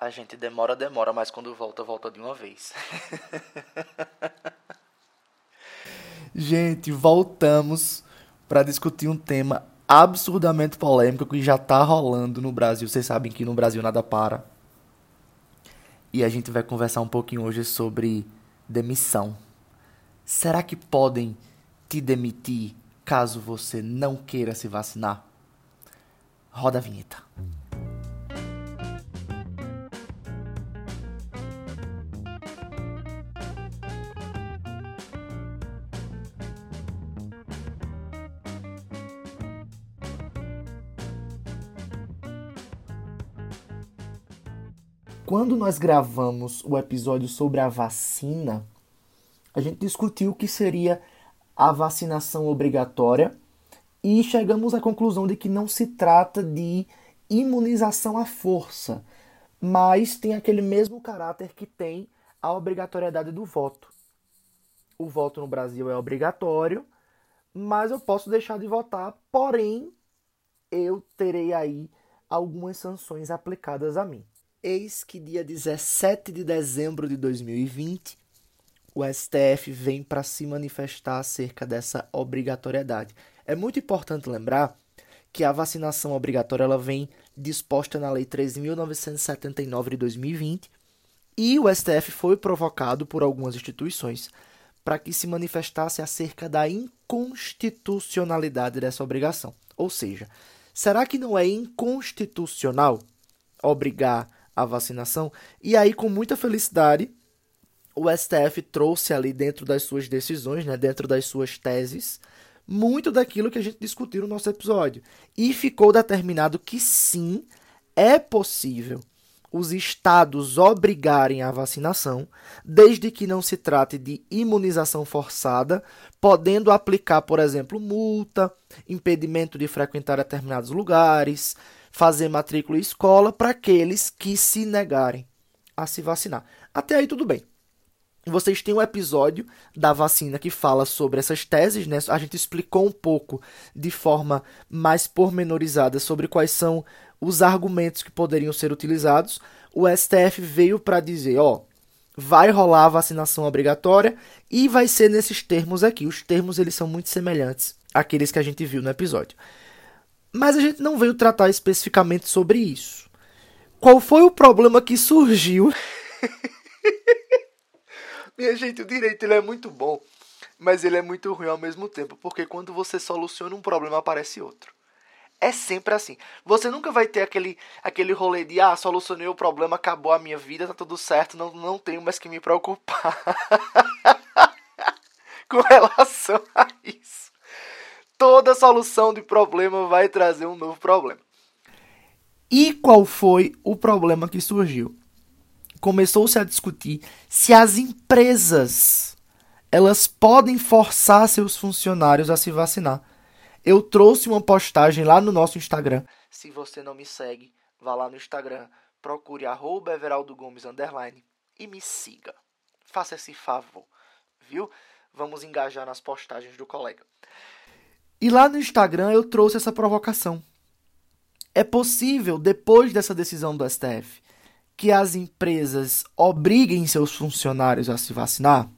A gente demora, demora, mas quando volta, volta de uma vez. gente, voltamos para discutir um tema absurdamente polêmico que já tá rolando no Brasil. Vocês sabem que no Brasil nada para. E a gente vai conversar um pouquinho hoje sobre demissão. Será que podem te demitir caso você não queira se vacinar? Roda a vinheta. Quando nós gravamos o episódio sobre a vacina, a gente discutiu o que seria a vacinação obrigatória e chegamos à conclusão de que não se trata de imunização à força, mas tem aquele mesmo caráter que tem a obrigatoriedade do voto. O voto no Brasil é obrigatório, mas eu posso deixar de votar, porém eu terei aí algumas sanções aplicadas a mim. Eis que dia 17 de dezembro de 2020, o STF vem para se manifestar acerca dessa obrigatoriedade. É muito importante lembrar que a vacinação obrigatória ela vem disposta na Lei 3.979 de 2020 e o STF foi provocado por algumas instituições para que se manifestasse acerca da inconstitucionalidade dessa obrigação. Ou seja, será que não é inconstitucional obrigar a vacinação. E aí, com muita felicidade, o STF trouxe ali dentro das suas decisões, né, dentro das suas teses, muito daquilo que a gente discutiu no nosso episódio. E ficou determinado que sim, é possível os estados obrigarem a vacinação, desde que não se trate de imunização forçada, podendo aplicar, por exemplo, multa, impedimento de frequentar determinados lugares, fazer matrícula em escola para aqueles que se negarem a se vacinar. Até aí tudo bem. Vocês têm um episódio da vacina que fala sobre essas teses, né? A gente explicou um pouco de forma mais pormenorizada sobre quais são os argumentos que poderiam ser utilizados. O STF veio para dizer, ó, vai rolar a vacinação obrigatória e vai ser nesses termos aqui. Os termos eles são muito semelhantes àqueles que a gente viu no episódio. Mas a gente não veio tratar especificamente sobre isso. Qual foi o problema que surgiu? Minha gente, o direito ele é muito bom, mas ele é muito ruim ao mesmo tempo, porque quando você soluciona um problema aparece outro. É sempre assim. Você nunca vai ter aquele, aquele rolê de ah, solucionei o problema, acabou a minha vida, tá tudo certo, não, não tenho mais que me preocupar com relação a isso toda solução de problema vai trazer um novo problema. E qual foi o problema que surgiu? Começou-se a discutir se as empresas elas podem forçar seus funcionários a se vacinar. Eu trouxe uma postagem lá no nosso Instagram. Se você não me segue, vá lá no Instagram, procure arroba Everaldo Gomes underline e me siga. Faça esse favor, viu? Vamos engajar nas postagens do colega. E lá no Instagram eu trouxe essa provocação. É possível, depois dessa decisão do STF, que as empresas obriguem seus funcionários a se vacinar?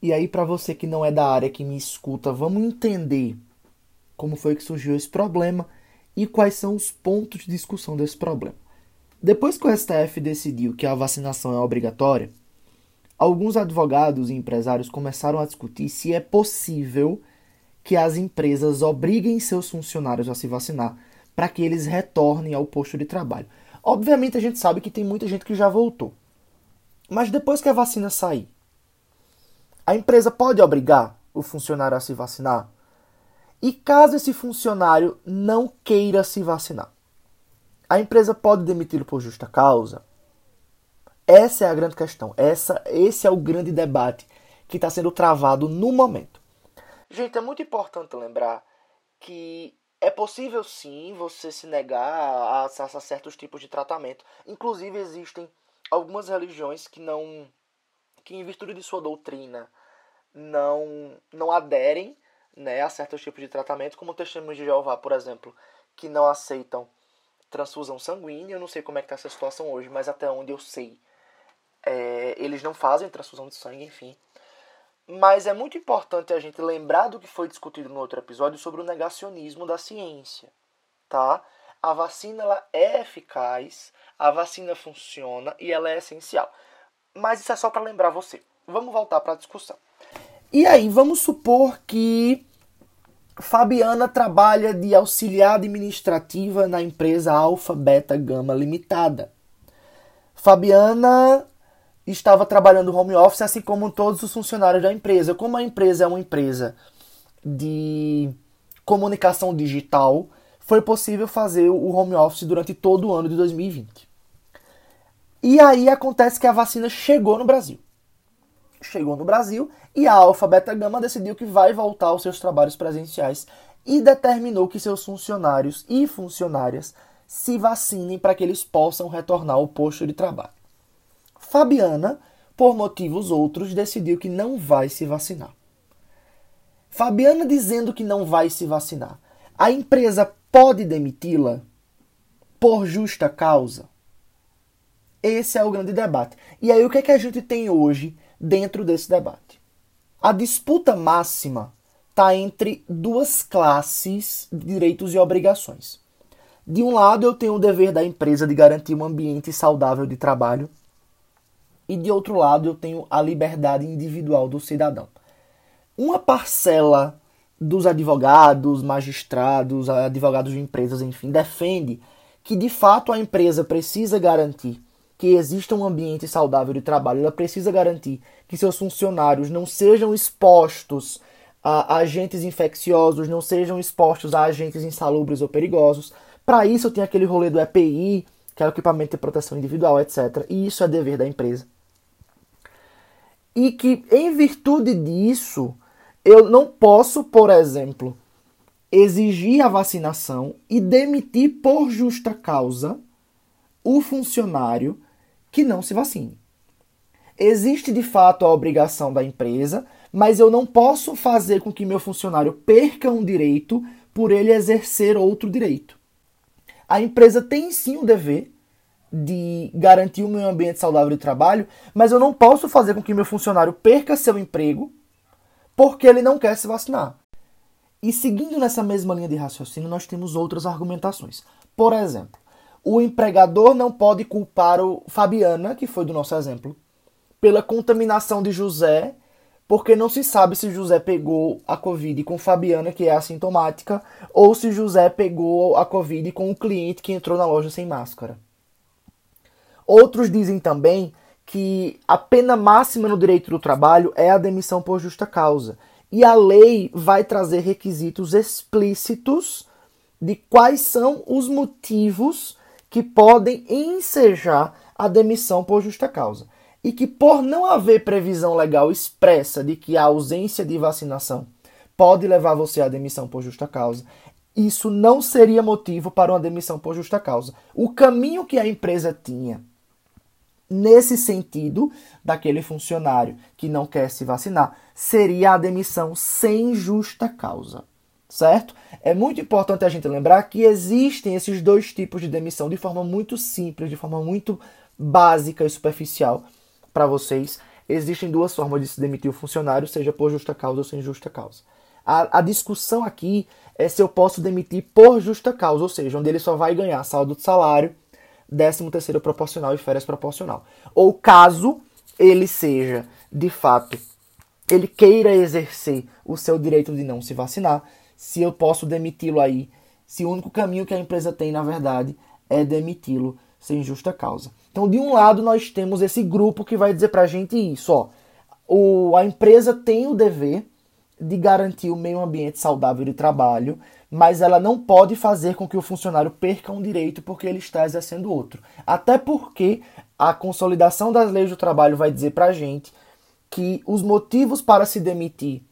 E aí, para você que não é da área que me escuta, vamos entender como foi que surgiu esse problema e quais são os pontos de discussão desse problema. Depois que o STF decidiu que a vacinação é obrigatória, alguns advogados e empresários começaram a discutir se é possível que as empresas obriguem seus funcionários a se vacinar para que eles retornem ao posto de trabalho. Obviamente a gente sabe que tem muita gente que já voltou. Mas depois que a vacina sair, a empresa pode obrigar o funcionário a se vacinar? E caso esse funcionário não queira se vacinar, a empresa pode demiti-lo por justa causa? Essa é a grande questão. Essa, esse é o grande debate que está sendo travado no momento. Gente, é muito importante lembrar que é possível sim você se negar a, certos tipos de tratamento. Inclusive existem algumas religiões que não que em virtude de sua doutrina não não aderem né, a certos tipos de tratamento, como o testemunho de Jeová, por exemplo, que não aceitam transfusão sanguínea. Eu não sei como é que tá essa situação hoje, mas até onde eu sei, é, eles não fazem transfusão de sangue, enfim. Mas é muito importante a gente lembrar do que foi discutido no outro episódio sobre o negacionismo da ciência, tá? A vacina ela é eficaz, a vacina funciona e ela é essencial. Mas isso é só para lembrar você. Vamos voltar para a discussão. E aí, vamos supor que Fabiana trabalha de auxiliar administrativa na empresa Alfa Beta Gama Limitada. Fabiana estava trabalhando home office, assim como todos os funcionários da empresa. Como a empresa é uma empresa de comunicação digital, foi possível fazer o home office durante todo o ano de 2020. E aí acontece que a vacina chegou no Brasil. Chegou no Brasil e a Alfa Beta Gama decidiu que vai voltar aos seus trabalhos presenciais e determinou que seus funcionários e funcionárias se vacinem para que eles possam retornar ao posto de trabalho. Fabiana, por motivos outros, decidiu que não vai se vacinar. Fabiana dizendo que não vai se vacinar, a empresa pode demiti-la por justa causa? Esse é o grande debate. E aí o que é que a gente tem hoje dentro desse debate? A disputa máxima está entre duas classes de direitos e obrigações. De um lado, eu tenho o dever da empresa de garantir um ambiente saudável de trabalho e de outro lado eu tenho a liberdade individual do cidadão. Uma parcela dos advogados, magistrados, advogados de empresas, enfim, defende que de fato a empresa precisa garantir que exista um ambiente saudável de trabalho, ela precisa garantir que seus funcionários não sejam expostos a agentes infecciosos, não sejam expostos a agentes insalubres ou perigosos. Para isso, tenho aquele rolê do EPI, que é o equipamento de proteção individual, etc. E isso é dever da empresa e que, em virtude disso, eu não posso, por exemplo, exigir a vacinação e demitir por justa causa o funcionário que não se vacine. Existe de fato a obrigação da empresa, mas eu não posso fazer com que meu funcionário perca um direito por ele exercer outro direito. A empresa tem sim o dever de garantir o meu ambiente saudável de trabalho, mas eu não posso fazer com que meu funcionário perca seu emprego porque ele não quer se vacinar. E seguindo nessa mesma linha de raciocínio, nós temos outras argumentações. Por exemplo, o empregador não pode culpar o Fabiana, que foi do nosso exemplo, pela contaminação de José, porque não se sabe se José pegou a Covid com Fabiana, que é assintomática, ou se José pegou a Covid com o cliente que entrou na loja sem máscara. Outros dizem também que a pena máxima no direito do trabalho é a demissão por justa causa. E a lei vai trazer requisitos explícitos de quais são os motivos que podem ensejar a demissão por justa causa. E que, por não haver previsão legal expressa de que a ausência de vacinação pode levar você à demissão por justa causa, isso não seria motivo para uma demissão por justa causa. O caminho que a empresa tinha nesse sentido daquele funcionário que não quer se vacinar seria a demissão sem justa causa, certo? É muito importante a gente lembrar que existem esses dois tipos de demissão de forma muito simples, de forma muito básica e superficial para vocês. Existem duas formas de se demitir o funcionário, seja por justa causa ou sem justa causa. A, a discussão aqui é se eu posso demitir por justa causa, ou seja, onde ele só vai ganhar saldo de salário 13 terceiro proporcional e férias proporcional. Ou caso ele seja, de fato, ele queira exercer o seu direito de não se vacinar, se eu posso demiti-lo aí, se o único caminho que a empresa tem, na verdade, é demiti-lo sem justa causa. Então, de um lado, nós temos esse grupo que vai dizer pra gente isso, ó. O, a empresa tem o dever de garantir o meio ambiente saudável de trabalho, mas ela não pode fazer com que o funcionário perca um direito porque ele está exercendo outro. Até porque a consolidação das leis do trabalho vai dizer para a gente que os motivos para se demitir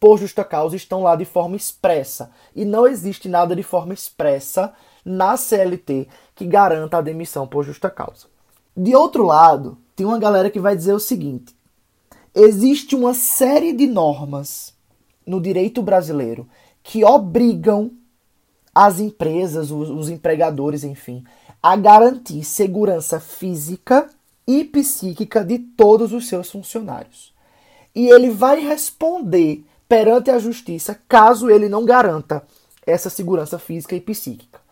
por justa causa estão lá de forma expressa. E não existe nada de forma expressa na CLT que garanta a demissão por justa causa. De outro lado, tem uma galera que vai dizer o seguinte: existe uma série de normas no direito brasileiro que obrigam as empresas, os, os empregadores, enfim, a garantir segurança física e psíquica de todos os seus funcionários. E ele vai responder perante a justiça caso ele não garanta essa segurança física e psíquica.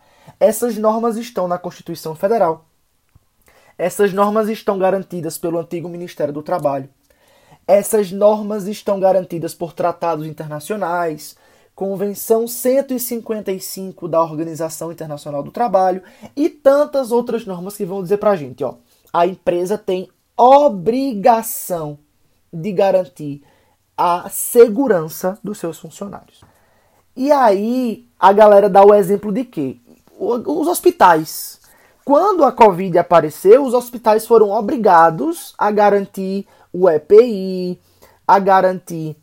Essas normas estão na Constituição Federal. Essas normas estão garantidas pelo antigo Ministério do Trabalho. Essas normas estão garantidas por tratados internacionais, Convenção 155 da Organização Internacional do Trabalho e tantas outras normas que vão dizer para a gente, ó, a empresa tem obrigação de garantir a segurança dos seus funcionários. E aí a galera dá o exemplo de quê? Os hospitais. Quando a Covid apareceu, os hospitais foram obrigados a garantir o EPI, a garantir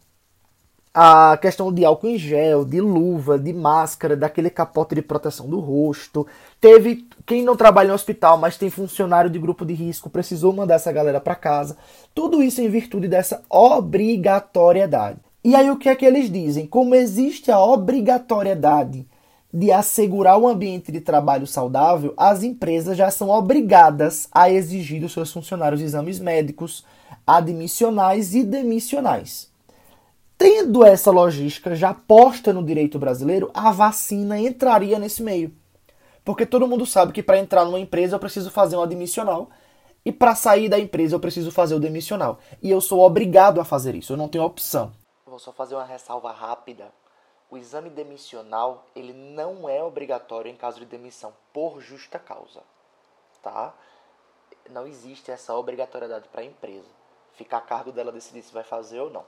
a questão de álcool em gel, de luva, de máscara, daquele capote de proteção do rosto. Teve quem não trabalha no hospital, mas tem funcionário de grupo de risco, precisou mandar essa galera para casa. Tudo isso em virtude dessa obrigatoriedade. E aí o que é que eles dizem? Como existe a obrigatoriedade de assegurar um ambiente de trabalho saudável, as empresas já são obrigadas a exigir dos seus funcionários exames médicos, admissionais e demissionais. Tendo essa logística já posta no direito brasileiro, a vacina entraria nesse meio. Porque todo mundo sabe que para entrar numa empresa eu preciso fazer um admissional e para sair da empresa eu preciso fazer o demissional. E eu sou obrigado a fazer isso, eu não tenho opção. Vou só fazer uma ressalva rápida. O exame demissional, ele não é obrigatório em caso de demissão por justa causa, tá? Não existe essa obrigatoriedade para a empresa. Fica a cargo dela decidir se vai fazer ou não.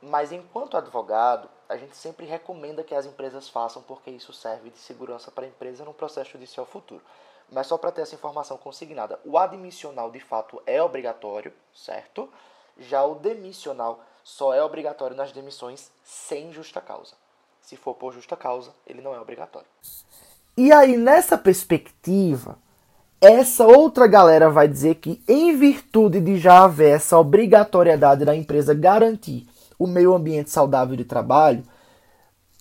Mas enquanto advogado, a gente sempre recomenda que as empresas façam porque isso serve de segurança para a empresa no processo judicial futuro. Mas só para ter essa informação consignada, o admissional de fato é obrigatório, certo? Já o demissional só é obrigatório nas demissões sem justa causa. Se for por justa causa, ele não é obrigatório. E aí, nessa perspectiva, essa outra galera vai dizer que, em virtude de já haver essa obrigatoriedade da empresa garantir o meio ambiente saudável de trabalho,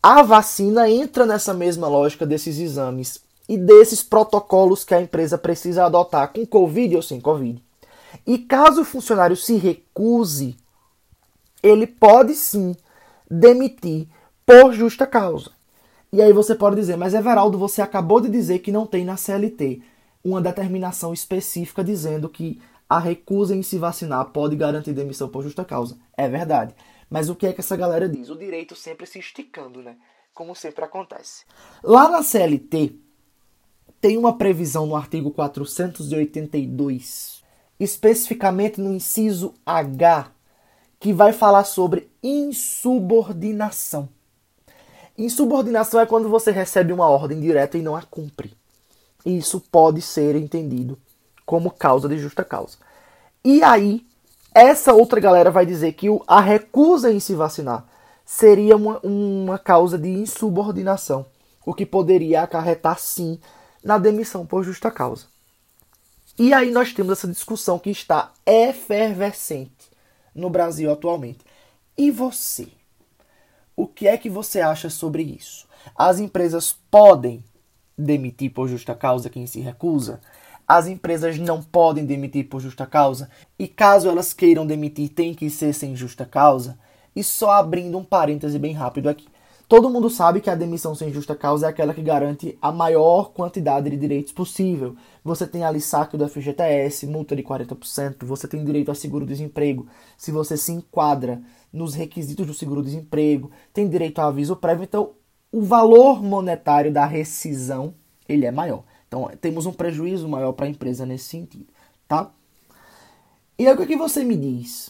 a vacina entra nessa mesma lógica desses exames e desses protocolos que a empresa precisa adotar com Covid ou sem Covid. E caso o funcionário se recuse, ele pode sim demitir por justa causa. E aí você pode dizer, mas Everaldo, você acabou de dizer que não tem na CLT uma determinação específica dizendo que a recusa em se vacinar pode garantir demissão por justa causa. É verdade. Mas o que é que essa galera diz? O direito sempre se esticando, né? Como sempre acontece. Lá na CLT, tem uma previsão no artigo 482, especificamente no inciso H, que vai falar sobre insubordinação. Insubordinação é quando você recebe uma ordem direta e não a cumpre. E isso pode ser entendido como causa de justa causa. E aí, essa outra galera vai dizer que a recusa em se vacinar seria uma, uma causa de insubordinação, o que poderia acarretar sim na demissão por justa causa. E aí nós temos essa discussão que está efervescente no Brasil atualmente. E você? O que é que você acha sobre isso? As empresas podem demitir por justa causa quem se recusa? as empresas não podem demitir por justa causa e caso elas queiram demitir tem que ser sem justa causa. E só abrindo um parêntese bem rápido aqui. Todo mundo sabe que a demissão sem justa causa é aquela que garante a maior quantidade de direitos possível. Você tem ali saque do FGTS, multa de 40%, você tem direito a seguro-desemprego, se você se enquadra nos requisitos do seguro-desemprego, tem direito a aviso prévio, então o valor monetário da rescisão ele é maior. Então, temos um prejuízo maior para a empresa nesse sentido, tá? E aí, o que você me diz?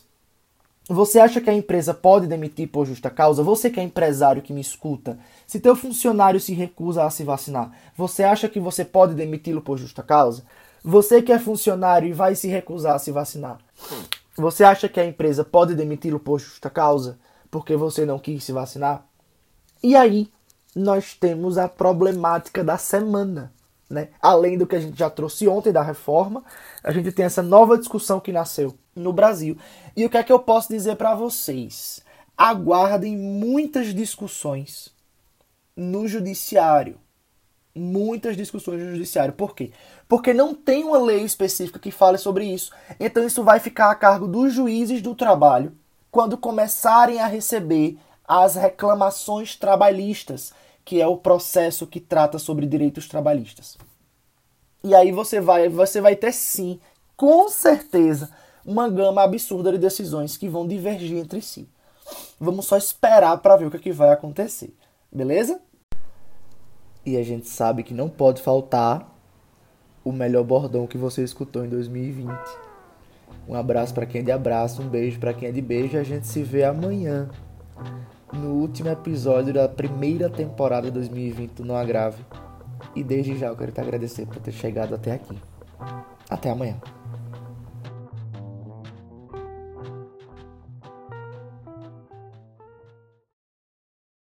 Você acha que a empresa pode demitir por justa causa? Você que é empresário que me escuta, se teu funcionário se recusa a se vacinar, você acha que você pode demiti-lo por justa causa? Você que é funcionário e vai se recusar a se vacinar, você acha que a empresa pode demiti-lo por justa causa porque você não quis se vacinar? E aí, nós temos a problemática da semana. Né? Além do que a gente já trouxe ontem da reforma, a gente tem essa nova discussão que nasceu no Brasil. E o que é que eu posso dizer para vocês? Aguardem muitas discussões no judiciário muitas discussões no judiciário. Por quê? Porque não tem uma lei específica que fale sobre isso. Então isso vai ficar a cargo dos juízes do trabalho quando começarem a receber as reclamações trabalhistas, que é o processo que trata sobre direitos trabalhistas. E aí você vai, você vai ter sim, com certeza, uma gama absurda de decisões que vão divergir entre si. Vamos só esperar para ver o que, é que vai acontecer, beleza? E a gente sabe que não pode faltar o melhor bordão que você escutou em 2020. Um abraço para quem é de abraço, um beijo para quem é de beijo. A gente se vê amanhã no último episódio da primeira temporada de 2020 do Não Agrave. E desde já eu quero te agradecer por ter chegado até aqui. Até amanhã.